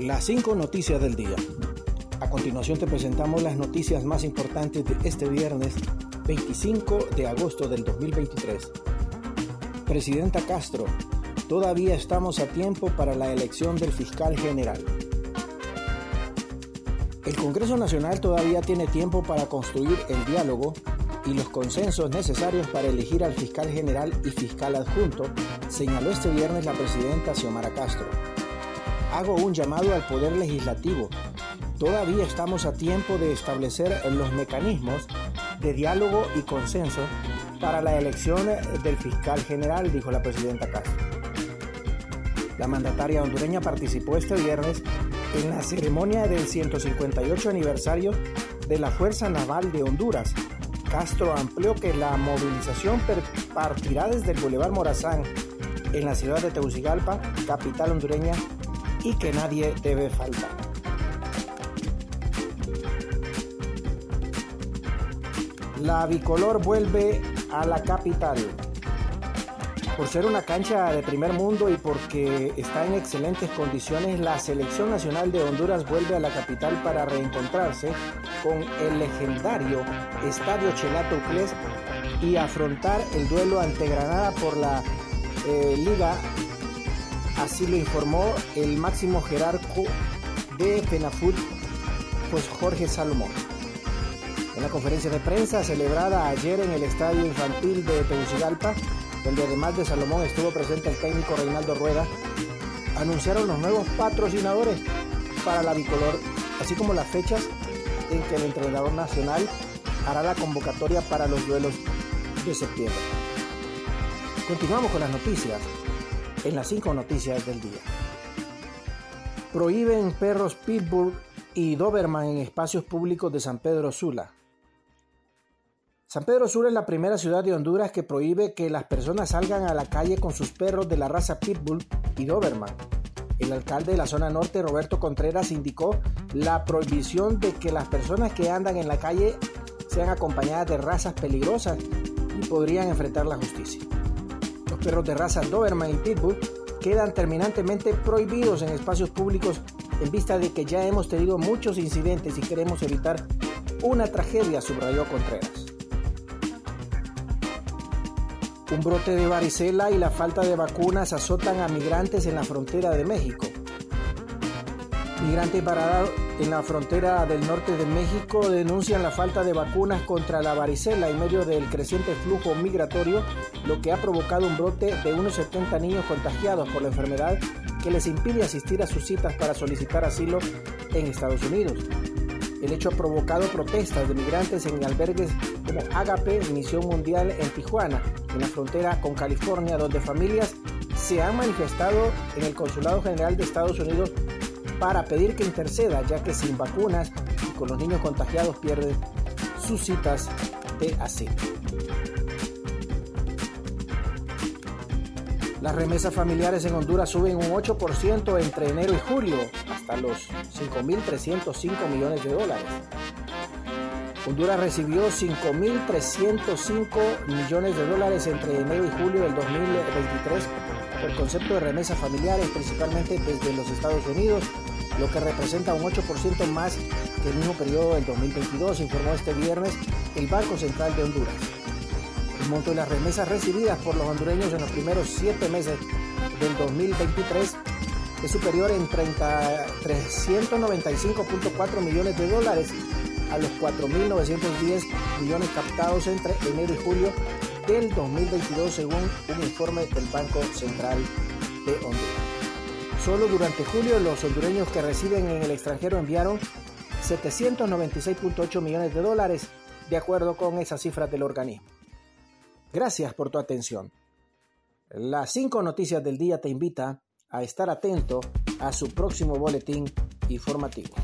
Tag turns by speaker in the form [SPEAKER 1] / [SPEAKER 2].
[SPEAKER 1] Las 5 noticias del día. A continuación te presentamos las noticias más importantes de este viernes 25 de agosto del 2023. Presidenta Castro, todavía estamos a tiempo para la elección del fiscal general. El Congreso Nacional todavía tiene tiempo para construir el diálogo y los consensos necesarios para elegir al fiscal general y fiscal adjunto, señaló este viernes la presidenta Xiomara Castro. Hago un llamado al Poder Legislativo. Todavía estamos a tiempo de establecer los mecanismos de diálogo y consenso para la elección del fiscal general, dijo la presidenta Castro. La mandataria hondureña participó este viernes en la ceremonia del 158 aniversario de la Fuerza Naval de Honduras. Castro amplió que la movilización partirá desde el Boulevard Morazán en la ciudad de Tegucigalpa, capital hondureña, y que nadie debe faltar. La bicolor vuelve a la capital. Por ser una cancha de primer mundo y porque está en excelentes condiciones, la selección nacional de Honduras vuelve a la capital para reencontrarse con el legendario Estadio Chelato Uclés y afrontar el duelo ante Granada por la eh, Liga Así lo informó el máximo jerarco de FENAFUT, pues Jorge Salomón. En la conferencia de prensa celebrada ayer en el Estadio Infantil de Tegucigalpa, donde además de Salomón estuvo presente el técnico Reinaldo Rueda, anunciaron los nuevos patrocinadores para la bicolor, así como las fechas en que el entrenador nacional hará la convocatoria para los duelos de septiembre. Continuamos con las noticias en las cinco noticias del día. Prohíben perros Pitbull y Doberman en espacios públicos de San Pedro Sula. San Pedro Sula es la primera ciudad de Honduras que prohíbe que las personas salgan a la calle con sus perros de la raza Pitbull y Doberman. El alcalde de la zona norte, Roberto Contreras, indicó la prohibición de que las personas que andan en la calle sean acompañadas de razas peligrosas y podrían enfrentar la justicia perros de raza Doberman y Pitbull quedan terminantemente prohibidos en espacios públicos en vista de que ya hemos tenido muchos incidentes y queremos evitar una tragedia, subrayó Contreras. Un brote de varicela y la falta de vacunas azotan a migrantes en la frontera de México. Migrantes en la frontera del norte de México denuncian la falta de vacunas contra la varicela en medio del creciente flujo migratorio, lo que ha provocado un brote de unos 70 niños contagiados por la enfermedad que les impide asistir a sus citas para solicitar asilo en Estados Unidos. El hecho ha provocado protestas de migrantes en albergues como Agape, Misión Mundial en Tijuana, en la frontera con California, donde familias se han manifestado en el Consulado General de Estados Unidos para pedir que interceda, ya que sin vacunas y con los niños contagiados pierden sus citas de asilo. Las remesas familiares en Honduras suben un 8% entre enero y julio, hasta los 5.305 millones de dólares. Honduras recibió 5.305 millones de dólares entre enero y julio del 2023 por concepto de remesas familiares, principalmente desde los Estados Unidos, lo que representa un 8% más que el mismo periodo del 2022, informó este viernes el Banco Central de Honduras. El monto de las remesas recibidas por los hondureños en los primeros siete meses del 2023 es superior en 395.4 millones de dólares a los 4.910 millones captados entre enero y julio del 2022 según un informe del Banco Central de Honduras. Solo durante julio los hondureños que residen en el extranjero enviaron 796.8 millones de dólares, de acuerdo con esas cifras del organismo. Gracias por tu atención. Las cinco noticias del día te invita a estar atento a su próximo boletín informativo.